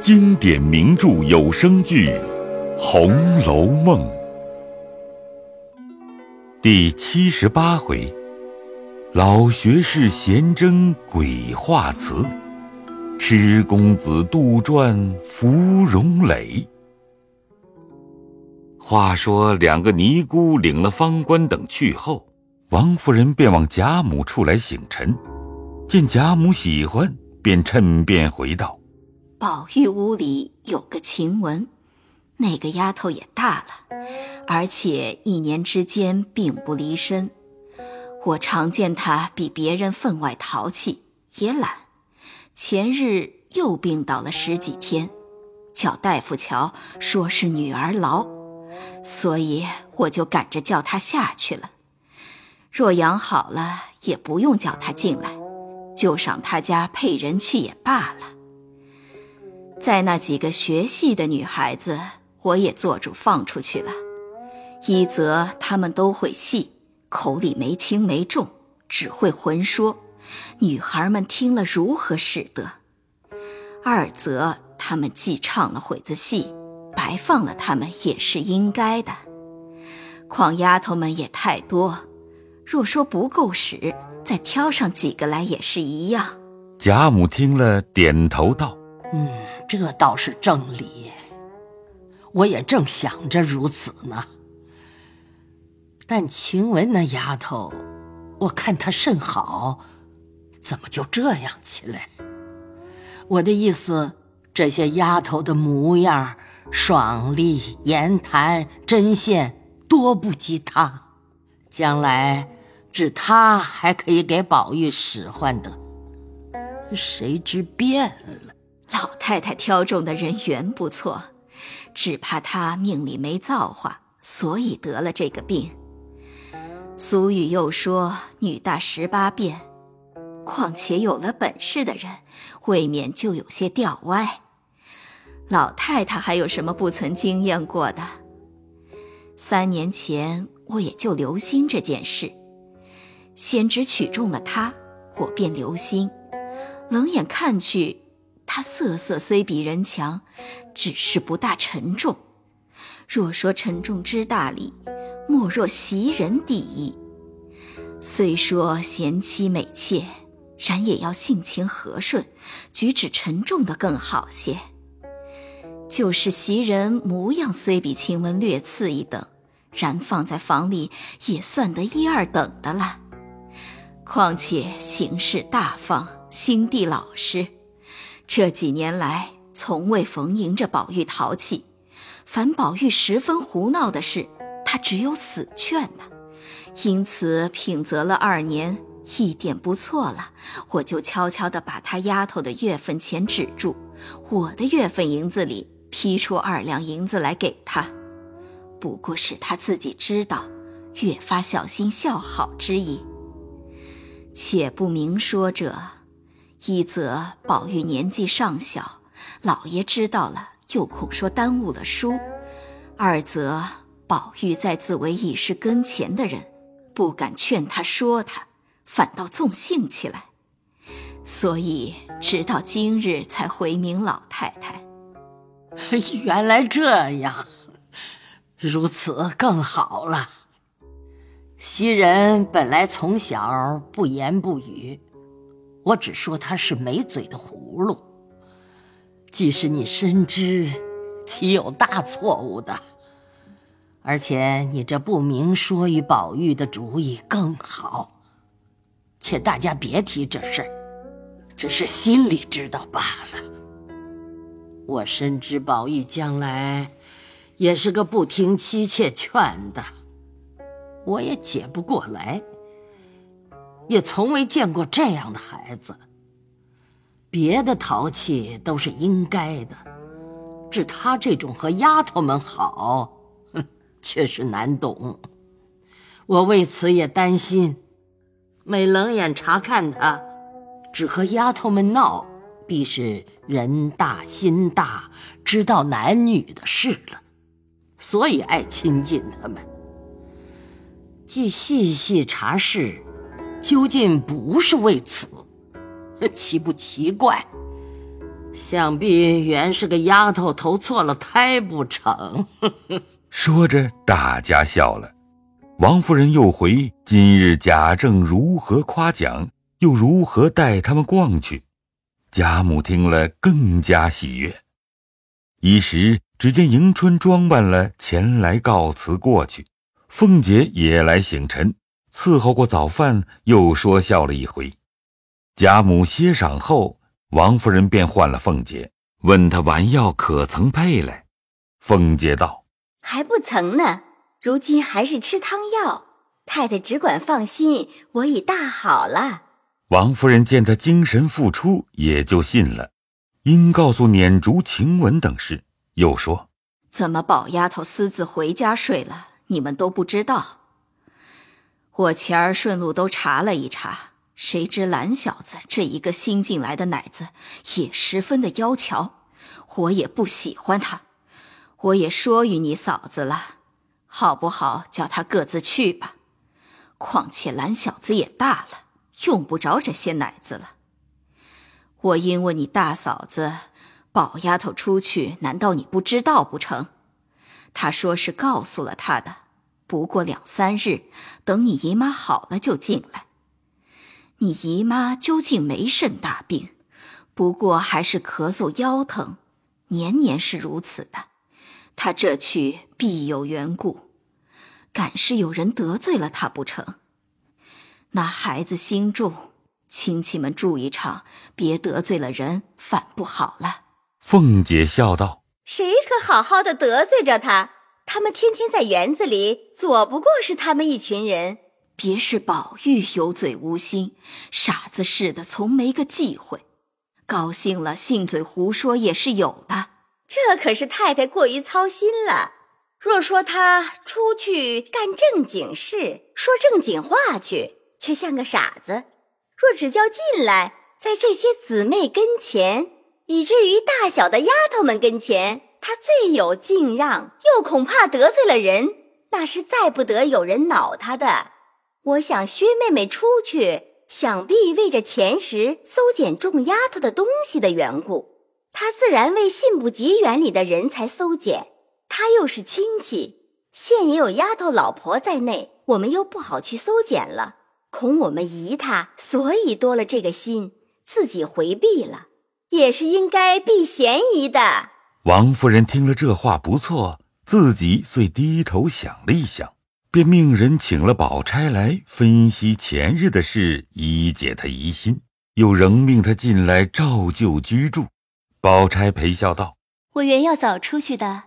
经典名著有声剧《红楼梦》第七十八回：老学士闲征鬼画词，痴公子杜撰芙蓉蕾。话说，两个尼姑领了方官等去后，王夫人便往贾母处来醒陈。见贾母喜欢，便趁便回道：“宝玉屋里有个晴雯，那个丫头也大了，而且一年之间并不离身。我常见她比别人分外淘气，也懒。前日又病倒了十几天，叫大夫瞧，说是女儿痨，所以我就赶着叫她下去了。若养好了，也不用叫她进来。”就上他家配人去也罢了。在那几个学戏的女孩子，我也做主放出去了。一则她们都会戏，口里没轻没重，只会混说，女孩们听了如何使得？二则她们既唱了会子戏，白放了她们也是应该的。况丫头们也太多，若说不够使。再挑上几个来也是一样。贾母听了，点头道：“嗯，这倒是正理。我也正想着如此呢。但晴雯那丫头，我看她甚好，怎么就这样起来？我的意思，这些丫头的模样、爽利、言谈、针线，多不及她。将来……”只她还可以给宝玉使唤的，谁知变了。老太太挑中的人缘不错，只怕她命里没造化，所以得了这个病。俗语又说“女大十八变”，况且有了本事的人，未免就有些调歪。老太太还有什么不曾经验过的？三年前我也就留心这件事。先知取中了她，我便留心。冷眼看去，他色色虽比人强，只是不大沉重。若说沉重之大礼，莫若袭人第一。虽说贤妻美妾，然也要性情和顺，举止沉重的更好些。就是袭人模样虽比晴雯略次一等，然放在房里也算得一二等的了。况且行事大方，心地老实，这几年来从未逢迎着宝玉淘气。凡宝玉十分胡闹的事，他只有死劝呢。因此品责了二年，一点不错了，我就悄悄地把他丫头的月份钱止住，我的月份银子里批出二两银子来给他，不过是他自己知道，越发小心效好之意。且不明说者，一则宝玉年纪尚小，老爷知道了又恐说耽误了书；二则宝玉在自为已是跟前的人，不敢劝他说他，反倒纵性起来，所以直到今日才回明老太太。原来这样，如此更好了。袭人本来从小不言不语，我只说他是没嘴的葫芦。即使你深知，岂有大错误的？而且你这不明说与宝玉的主意更好。且大家别提这事儿，只是心里知道罢了。我深知宝玉将来也是个不听妻妾劝的。我也解不过来，也从未见过这样的孩子。别的淘气都是应该的，只他这种和丫头们好，哼，却是难懂。我为此也担心，每冷眼查看他，只和丫头们闹，必是人大心大，知道男女的事了，所以爱亲近他们。既细细查事，究竟不是为此，奇不奇怪？想必原是个丫头投错了胎不成？说着，大家笑了。王夫人又回今日贾政如何夸奖，又如何带他们逛去。贾母听了更加喜悦。一时，只见迎春装扮了前来告辞过去，凤姐也来醒晨，伺候过早饭，又说笑了一回。贾母歇晌后，王夫人便唤了凤姐，问她丸药可曾配来。凤姐道：“还不曾呢。”如今还是吃汤药，太太只管放心，我已大好了。王夫人见她精神复出，也就信了，因告诉撵竹、晴雯等事，又说：“怎么宝丫头私自回家睡了？你们都不知道。我前儿顺路都查了一查，谁知蓝小子这一个新进来的奶子也十分的妖巧，我也不喜欢他，我也说与你嫂子了。”好不好？叫他各自去吧。况且蓝小子也大了，用不着这些奶子了。我因为你大嫂子，宝丫头出去，难道你不知道不成？她说是告诉了他的，不过两三日，等你姨妈好了就进来。你姨妈究竟没甚大病，不过还是咳嗽腰疼，年年是如此的。她这去必有缘故，敢是有人得罪了她不成？那孩子心重，亲戚们住一场，别得罪了人，反不好了。凤姐笑道：“谁可好好的得罪着他？他们天天在园子里，左不过是他们一群人。别是宝玉有嘴无心，傻子似的，从没个忌讳。高兴了，信嘴胡说也是有的。”这可是太太过于操心了。若说他出去干正经事，说正经话去，却像个傻子；若只叫进来，在这些姊妹跟前，以至于大小的丫头们跟前，他最有敬让，又恐怕得罪了人，那是再不得有人恼他的。我想薛妹妹出去，想必为着前时搜捡众丫头的东西的缘故。他自然为信不及园里的人才搜检，他又是亲戚，现也有丫头老婆在内，我们又不好去搜检了，恐我们疑他，所以多了这个心，自己回避了，也是应该避嫌疑的。王夫人听了这话不错，自己遂低头想了一想，便命人请了宝钗来分析前日的事，以解他疑心，又仍命他进来照旧居住。宝钗陪笑道：“我原要早出去的，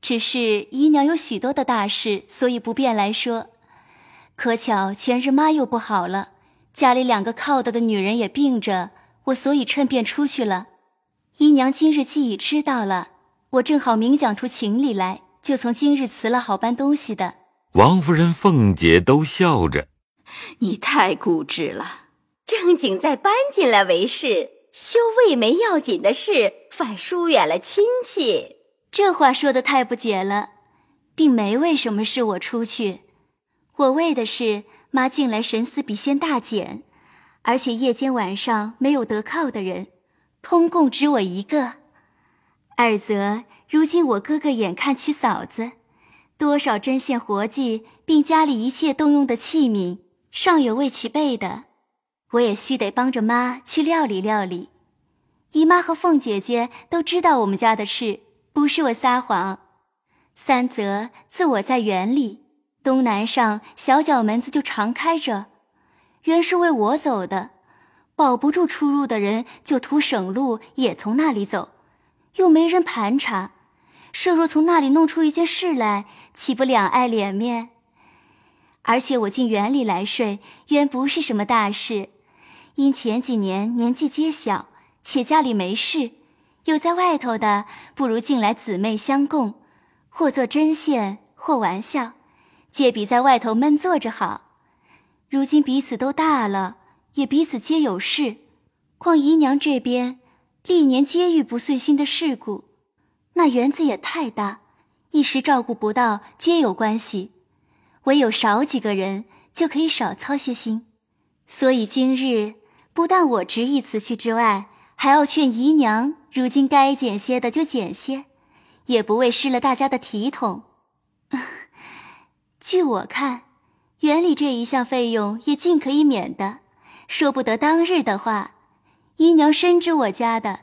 只是姨娘有许多的大事，所以不便来说。可巧前日妈又不好了，家里两个靠得的女人也病着，我所以趁便出去了。姨娘今日既已知道了，我正好明讲出情理来，就从今日辞了好搬东西的。”王夫人、凤姐都笑着：“你太固执了，正经再搬进来为是。”修未没要紧的事，反疏远了亲戚。这话说的太不解了，并没为什么是我出去，我为的是妈近来神思比先大减，而且夜间晚上没有得靠的人，通共只我一个。二则如今我哥哥眼看娶嫂子，多少针线活计，并家里一切动用的器皿，尚有未齐备的。我也须得帮着妈去料理料理，姨妈和凤姐姐都知道我们家的事，不是我撒谎。三则自我在园里，东南上小角门子就常开着，原是为我走的，保不住出入的人就图省路，也从那里走，又没人盘查，设若从那里弄出一件事来，岂不两碍脸面？而且我进园里来睡，原不是什么大事。因前几年年纪皆小，且家里没事，有在外头的，不如进来姊妹相共，或做针线，或玩笑，借比在外头闷坐着好。如今彼此都大了，也彼此皆有事，况姨娘这边历年皆遇不遂心的事故，那园子也太大，一时照顾不到，皆有关系。唯有少几个人，就可以少操些心。所以今日。不但我执意辞去之外，还要劝姨娘，如今该减些的就减些，也不为失了大家的体统。据我看，园里这一项费用也尽可以免的。说不得当日的话，姨娘深知我家的，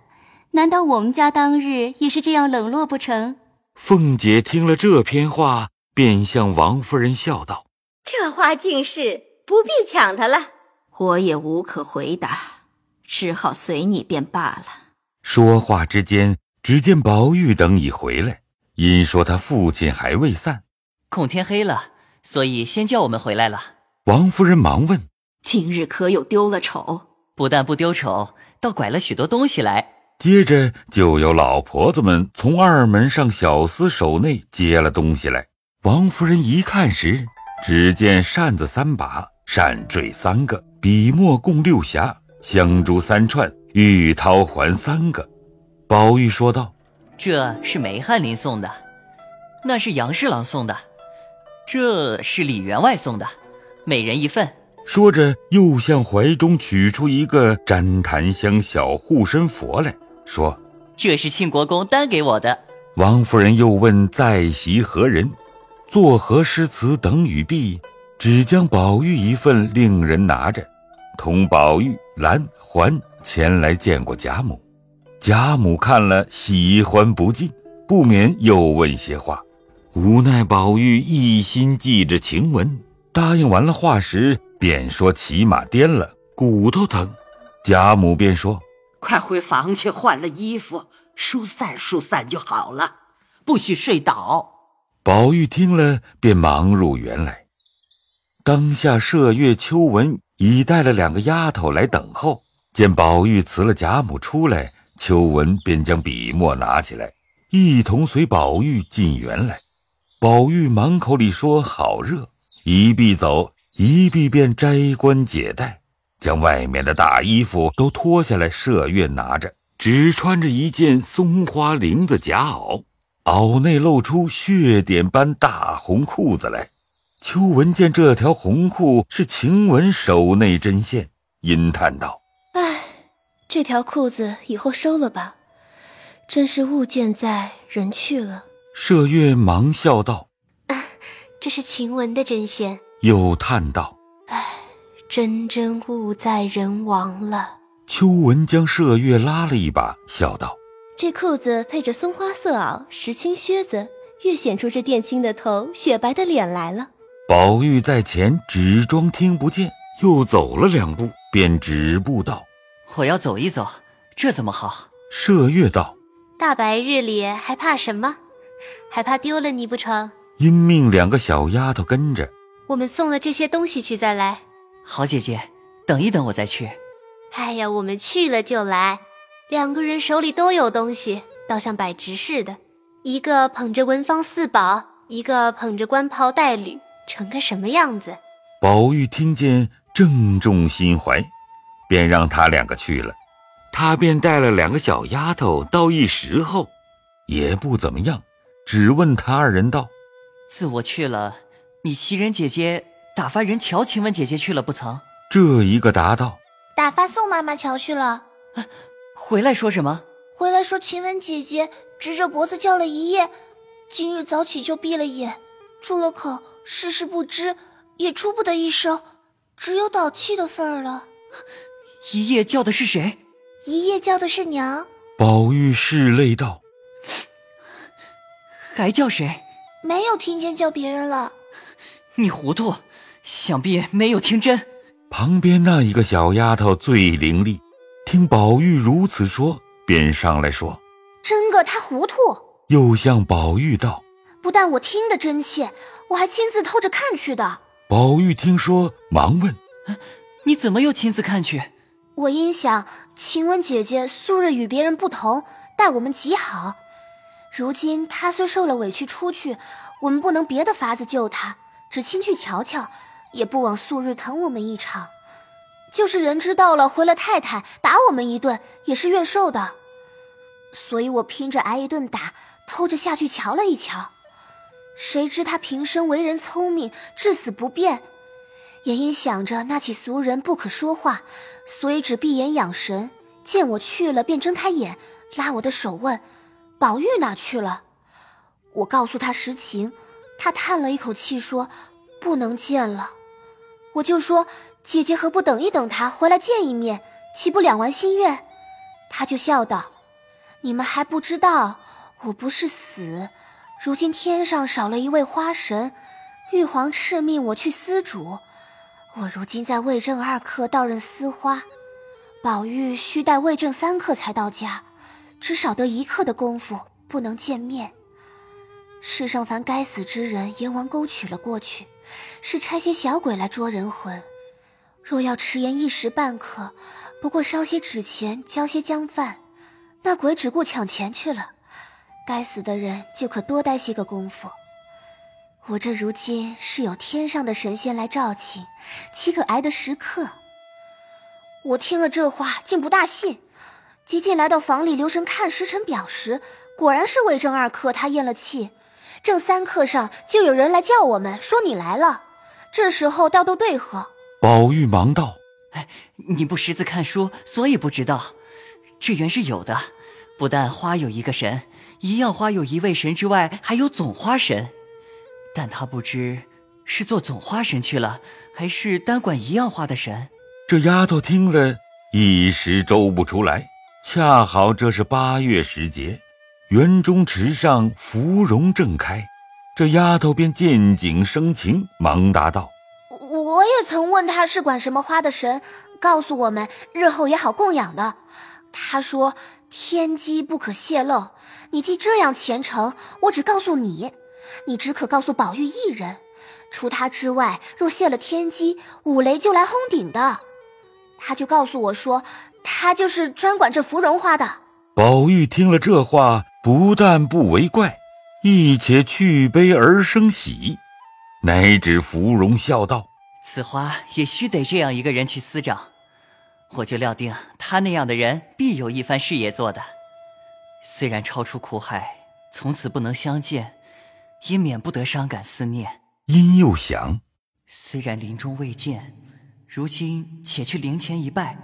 难道我们家当日也是这样冷落不成？凤姐听了这篇话，便向王夫人笑道：“这话竟是不必抢他了。”我也无可回答，只好随你便罢了。说话之间，只见宝玉等已回来，因说他父亲还未散，恐天黑了，所以先叫我们回来了。王夫人忙问。今日可有丢了丑？不但不丢丑，倒拐了许多东西来。接着就有老婆子们从二门上小厮手内接了东西来。王夫人一看时，只见扇子三把，扇坠三个，笔墨共六匣，香珠三串，玉绦环三个。宝玉说道：“这是梅翰林送的，那是杨侍郎送的，这是李员外送的，每人一份。”说着，又向怀中取出一个粘檀香小护身佛来说：“这是庆国公单给我的。”王夫人又问在席何人，作何诗词等语毕，只将宝玉一份令人拿着，同宝玉、兰、环前来见过贾母。贾母看了，喜欢不尽，不免又问些话。无奈宝玉一心记着晴雯，答应完了话时。便说骑马颠了，骨头疼。贾母便说：“快回房去换了衣服，疏散疏散就好了，不许睡倒。”宝玉听了，便忙入园来。当下麝月、秋纹已带了两个丫头来等候，见宝玉辞了贾母出来，秋纹便将笔墨拿起来，一同随宝玉进园来。宝玉满口里说好热，一臂走。一臂便摘冠解带，将外面的大衣服都脱下来。麝月拿着，只穿着一件松花绫子夹袄，袄内露出血点般大红裤子来。秋文见这条红裤是晴雯手内针线，阴叹道：“唉，这条裤子以后收了吧，真是物件在人去了。”麝月忙笑道：“这是晴雯的针线。”又叹道：“唉，真真物在人亡了。”秋文将麝月拉了一把，笑道：“这裤子配着松花色袄、石青靴子，越显出这殿青的头、雪白的脸来了。”宝玉在前只装听不见，又走了两步，便止步道：“我要走一走，这怎么好？”麝月道：“大白日里还怕什么？还怕丢了你不成？”因命两个小丫头跟着。我们送了这些东西去，再来。好姐姐，等一等，我再去。哎呀，我们去了就来，两个人手里都有东西，倒像摆直似的。一个捧着文房四宝，一个捧着官袍带履，成个什么样子？宝玉听见，正中心怀，便让他两个去了。他便带了两个小丫头到一时候，也不怎么样，只问他二人道：“自我去了。”你袭人姐姐打发人瞧晴雯姐姐去了不曾？这一个答道：“打发宋妈妈瞧去了。”回来说什么？回来说晴雯姐姐直着脖子叫了一夜，今日早起就闭了眼，住了口，事事不知，也出不得一声，只有倒气的份儿了。一夜叫的是谁？一夜叫的是娘。宝玉拭泪道：“还叫谁？没有听见叫别人了。”你糊涂，想必没有听真。旁边那一个小丫头最伶俐，听宝玉如此说，便上来说：“真个他糊涂。”又向宝玉道：“不但我听得真切，我还亲自偷着看去的。”宝玉听说，忙问：“你怎么又亲自看去？”我因想晴雯姐姐素日与别人不同，待我们极好。如今她虽受了委屈出去，我们不能别的法子救她。只亲去瞧瞧，也不枉素日疼我们一场。就是人知道了，回了太太打我们一顿，也是愿受的。所以我拼着挨一顿打，偷着下去瞧了一瞧。谁知他平生为人聪明，至死不变，也因想着那起俗人不可说话，所以只闭眼养神，见我去了，便睁开眼，拉我的手问：“宝玉哪去了？”我告诉他实情，他叹了一口气说：“不能见了。”我就说：“姐姐何不等一等他回来见一面，岂不两完心愿？”他就笑道：“你们还不知道，我不是死，如今天上少了一位花神，玉皇敕命我去司主。我如今在魏正二刻到任司花，宝玉须待魏正三刻才到家，只少得一刻的功夫，不能见面。世上凡该死之人，阎王勾取了过去，是差些小鬼来捉人魂。若要迟延一时半刻。”不过烧些纸钱，浇些姜饭，那鬼只顾抢钱去了，该死的人就可多待些个功夫。我这如今是有天上的神仙来照请，岂可挨得时刻？我听了这话，竟不大信。急进来到房里留神看时辰表时，果然是未正二刻，他咽了气。正三刻上就有人来叫我们，说你来了。这时候倒都对喝。宝玉忙道。哎，你不识字看书，所以不知道。这原是有的，不但花有一个神，一样花有一位神之外，还有总花神。但他不知是做总花神去了，还是单管一样花的神。这丫头听了一时周不出来。恰好这是八月时节，园中池上芙蓉正开，这丫头便见景生情，忙答道。我也曾问他是管什么花的神，告诉我们日后也好供养的。他说天机不可泄露，你既这样虔诚，我只告诉你，你只可告诉宝玉一人。除他之外，若泄了天机，五雷就来轰顶的。他就告诉我说，他就是专管这芙蓉花的。宝玉听了这话，不但不为怪，亦且去悲而生喜，乃指芙蓉笑道。此花也须得这样一个人去司掌，我就料定他那样的人必有一番事业做的。虽然超出苦海，从此不能相见，也免不得伤感思念。因又想，虽然临终未见，如今且去灵前一拜，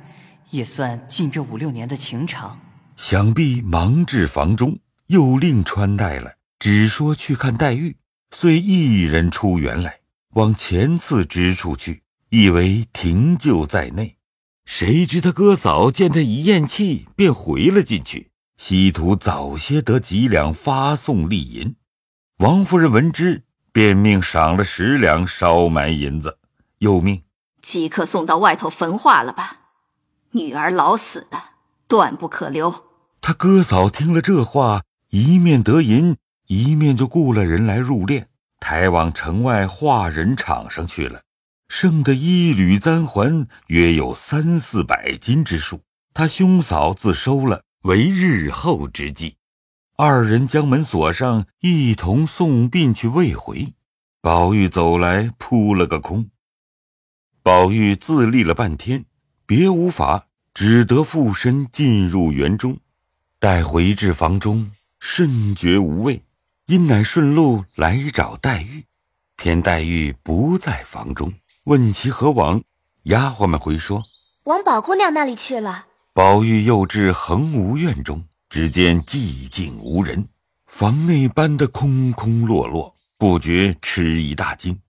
也算尽这五六年的情长。想必忙至房中，又另穿戴了，只说去看黛玉，遂一人出园来。往前次之处去，以为停柩在内，谁知他哥嫂见他一咽气，便回了进去，希图早些得几两发送利银。王夫人闻之，便命赏了十两烧埋银子，又命即刻送到外头焚化了吧。女儿老死的，断不可留。他哥嫂听了这话，一面得银，一面就雇了人来入殓。抬往城外化人场上去了，剩的一缕簪环约有三四百斤之数。他兄嫂自收了，为日后之计。二人将门锁上，一同送殡去未回。宝玉走来，扑了个空。宝玉自立了半天，别无法，只得附身进入园中。待回至房中，甚觉无味。因乃顺路来找黛玉，偏黛玉不在房中，问其何往，丫鬟们回说往宝姑娘那里去了。宝玉又至恒芜院中，只见寂静无人，房内搬得空空落落，不觉吃一大惊。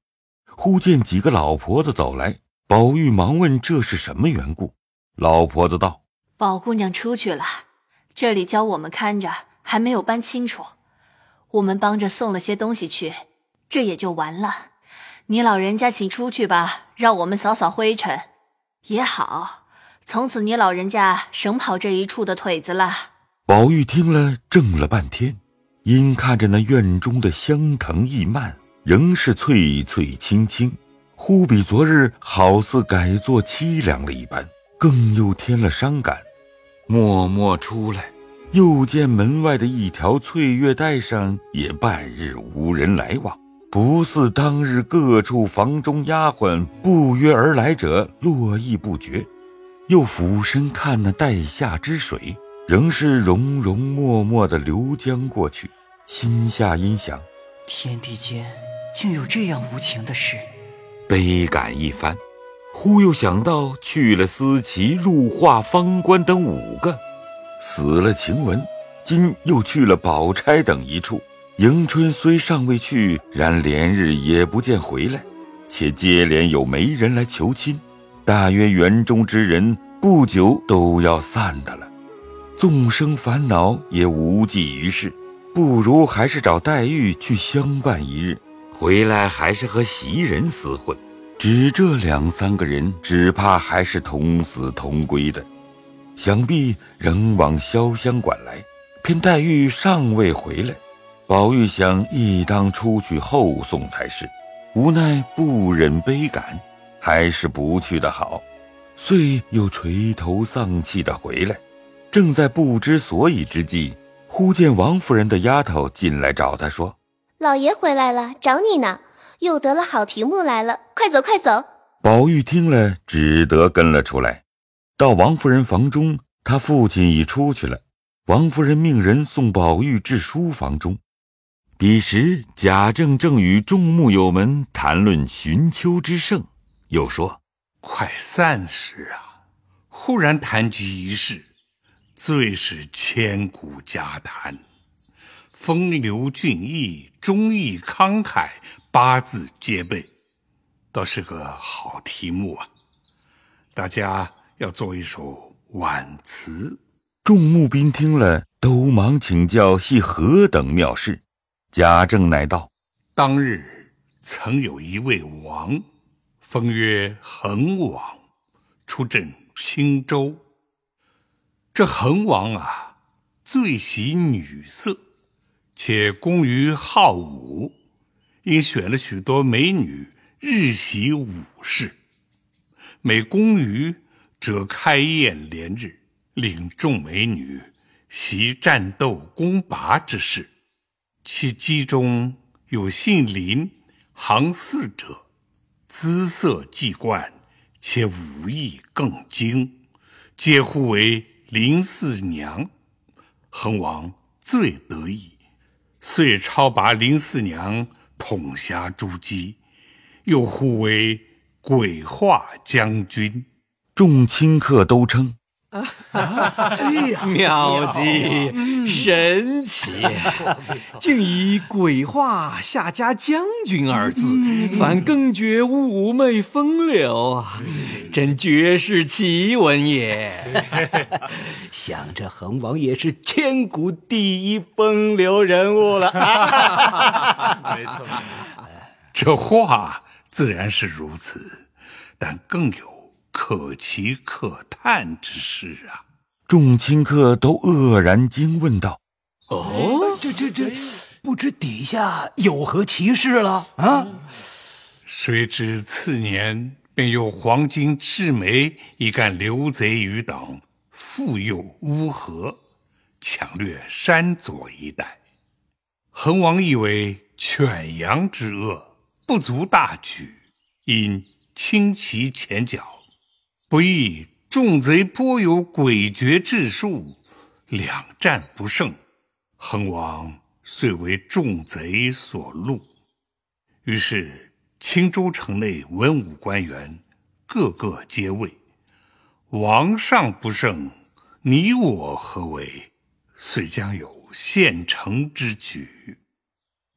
忽见几个老婆子走来，宝玉忙问这是什么缘故。老婆子道：“宝姑娘出去了，这里教我们看着，还没有搬清楚。”我们帮着送了些东西去，这也就完了。你老人家请出去吧，让我们扫扫灰尘也好。从此你老人家省跑这一处的腿子了。宝玉听了，怔了半天，因看着那院中的香藤意蔓，仍是翠翠青青，忽比昨日好似改作凄凉了一般，更又添了伤感，默默出来。又见门外的一条翠月带上也半日无人来往，不似当日各处房中丫鬟不约而来者络绎不绝。又俯身看那带下之水，仍是融融脉脉的流江过去，心下阴想：天地间竟有这样无情的事，悲感一番。忽又想到去了思齐、入画、方官等五个，死了晴雯，今又去了宝钗等一处。迎春虽尚未去，然连日也不见回来，且接连有媒人来求亲，大约园中之人不久都要散的了。纵生烦恼也无济于事，不如还是找黛玉去相伴一日，回来还是和袭人厮混。只这两三个人，只怕还是同死同归的。想必仍往潇湘馆来，偏黛玉尚未回来。宝玉想，亦当出去后送才是，无奈不忍悲感，还是不去的好，遂又垂头丧气的回来。正在不知所以之际，忽见王夫人的丫头进来找他说：“老爷回来了，找你呢，又得了好题目来了，快走快走。”宝玉听了，只得跟了出来。到王夫人房中，他父亲已出去了。王夫人命人送宝玉至书房中。彼时，贾政正与众木友们谈论寻秋之盛，又说：“快散时啊！忽然谈及一事，最是千古佳谈。风流俊逸，忠义慷慨，八字皆备，倒是个好题目啊！大家要做一首挽词。”众木兵听了，都忙请教系何等妙事。贾政乃道：“当日曾有一位王，封曰恒王，出镇青州。这恒王啊，最喜女色，且工于好武，因选了许多美女，日习武事。每攻于，者开宴连日，领众美女习战斗攻拔之事。”其机中有姓林、行四者，姿色既冠，且武艺更精，皆呼为林四娘。恒王最得意，遂超拔林四娘统辖诸姬，又呼为鬼画将军。众亲客都称。妙计，神奇，竟以“鬼画下家将军”二字，反更觉妩媚风流啊！真绝世奇闻也。想这恒王也是千古第一风流人物了。没错，这话自然是如此，但更有。可奇可叹之事啊！众亲客都愕然惊问道：“哦，这这这，不知底下有何奇事了啊？”谁知次年便有黄金赤眉一干流贼余党复诱乌合，抢掠山左一带。恒王以为犬羊之恶不足大举，因轻其前脚。不意众贼颇有诡谲之术，两战不胜，恒王遂为众贼所戮。于是青州城内文武官员个个皆畏，王上不胜，你我何为？遂将有献城之举。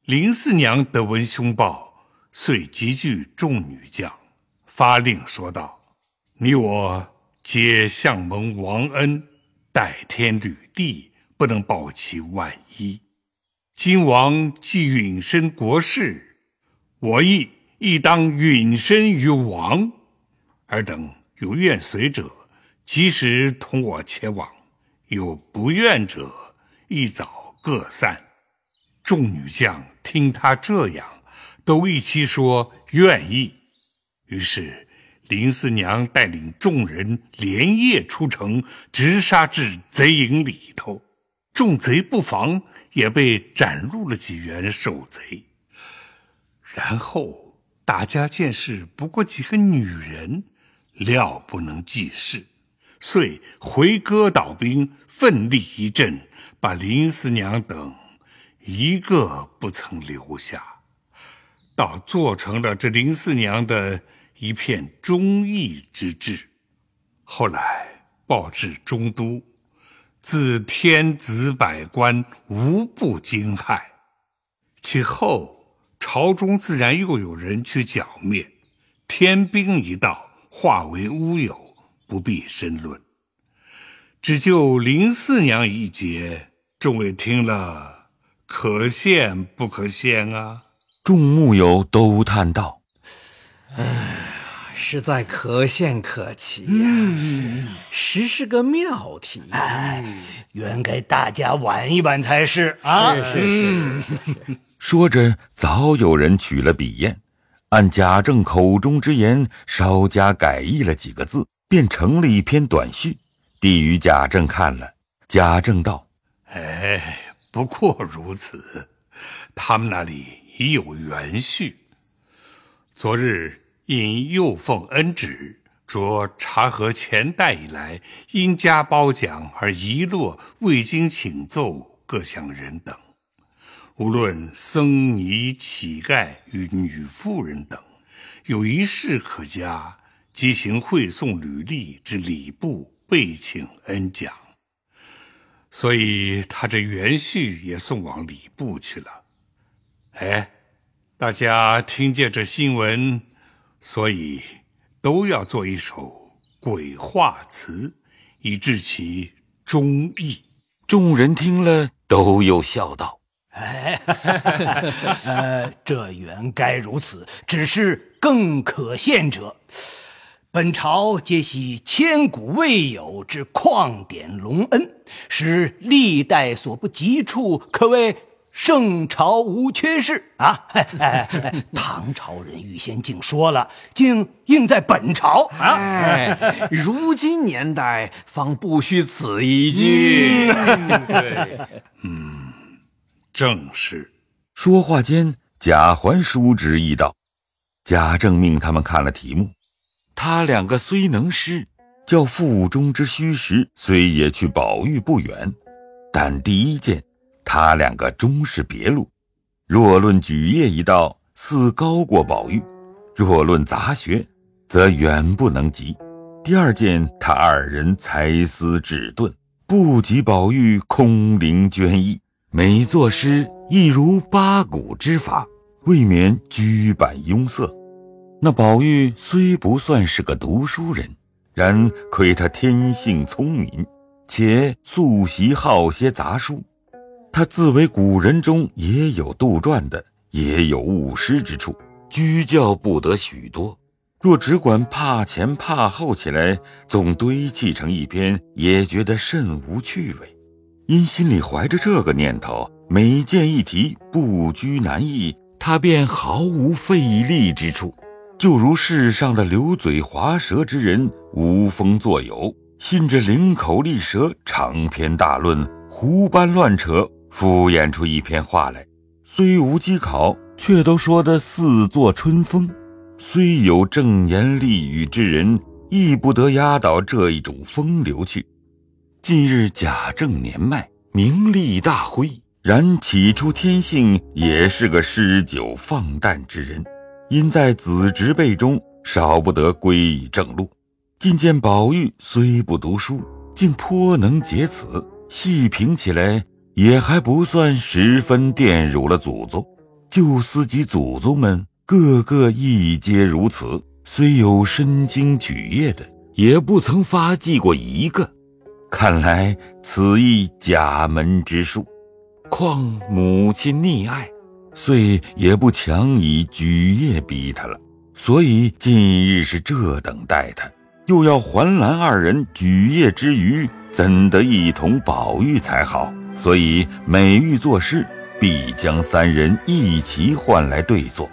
林四娘得闻凶报，遂集聚众女将，发令说道。你我皆相蒙王恩，代天履地，不能报其万一。今王既允身国事，我亦亦当允身于王。尔等有愿随者，即时同我前往；有不愿者，一早各散。众女将听他这样，都一齐说愿意。于是。林四娘带领众人连夜出城，直杀至贼营里头。众贼不防，也被斩入了几员守贼。然后大家见是不过几个女人，料不能济事，遂回戈倒兵，奋力一阵，把林四娘等一个不曾留下，倒做成了这林四娘的。一片忠义之志。后来报至中都，自天子百官无不惊骇。其后朝中自然又有人去剿灭，天兵一到，化为乌有，不必深论。只就林四娘一节，众位听了，可羡不可羡啊？众木友都叹道：“哎，实在可羡可奇呀！实是个妙题。哎，原该大家玩一玩才是啊！是是是是是。说着，早有人取了笔砚，按贾政口中之言，稍加改译了几个字，便成了一篇短序。”递与贾政看了，贾政道：“哎，不过如此。他们那里已有原序。昨日因又奉恩旨，着查核前代以来因家褒奖而遗落未经请奏各项人等，无论僧尼、乞丐与女妇人等，有一事可嘉，即行会送履历之礼部。”备请恩奖，所以他这元序也送往礼部去了。哎，大家听见这新闻，所以都要做一首鬼话词，以致其忠义。众人听了，都有笑道：“哎，呃，这原该如此，只是更可羡者。”本朝皆系千古未有之旷典隆恩，使历代所不及处，可谓圣朝无缺事啊！唐朝人预先竟说了，竟应在本朝啊！如今年代方不虚此一句。对，嗯，正是。说话间，贾环叔侄一道：“贾政命他们看了题目。”他两个虽能诗，叫腹中之虚实虽也去宝玉不远，但第一件，他两个终是别路。若论举业一道，似高过宝玉；若论杂学，则远不能及。第二件，他二人才思智钝，不及宝玉空灵娟逸，每作诗亦如八股之法，未免居板庸塞。那宝玉虽不算是个读书人，然亏他天性聪明，且素习好些杂书。他自为古人中也有杜撰的，也有误失之处，居教不得许多。若只管怕前怕后起来，总堆砌成一篇，也觉得甚无趣味。因心里怀着这个念头，每见一题不拘难易，他便毫无费力之处。就如世上的流嘴滑舌之人，无风作有，信着灵口利舌，长篇大论，胡搬乱扯，敷衍出一篇话来。虽无稽考，却都说得似作春风。虽有正言厉语之人，亦不得压倒这一种风流去。近日贾政年迈，名利大灰，然起初天性也是个诗酒放诞之人。因在子侄辈中少不得归以正路，今见宝玉虽不读书，竟颇能解此，细评起来也还不算十分玷辱了祖宗。旧司及祖宗们个个亦皆如此，虽有身经举业的，也不曾发迹过一个。看来此亦假门之术，况母亲溺爱。遂也不强以举业逼他了，所以近日是这等待他，又要环兰二人举业之余，怎得一同宝玉才好？所以每遇做事，必将三人一齐唤来对坐。